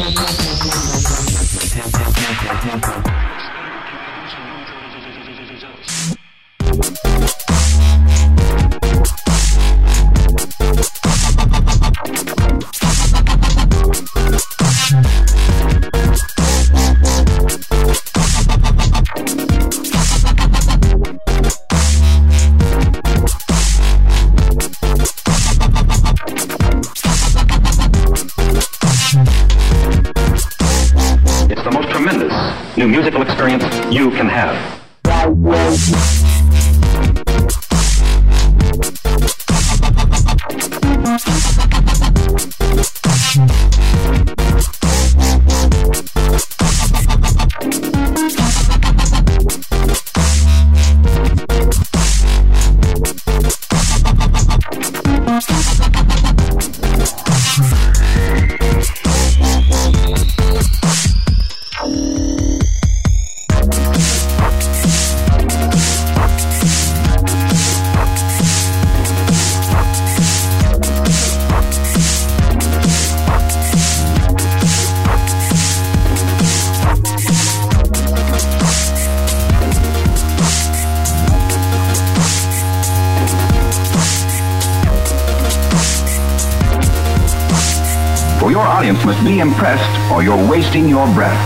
Thank you. catching your breath.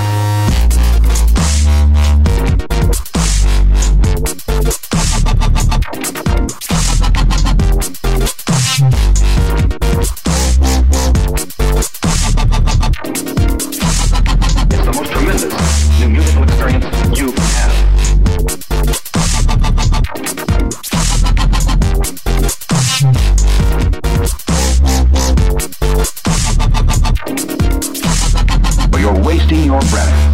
wasting your breath.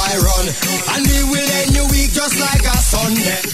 Boy run. And we will end your week just like a Sunday.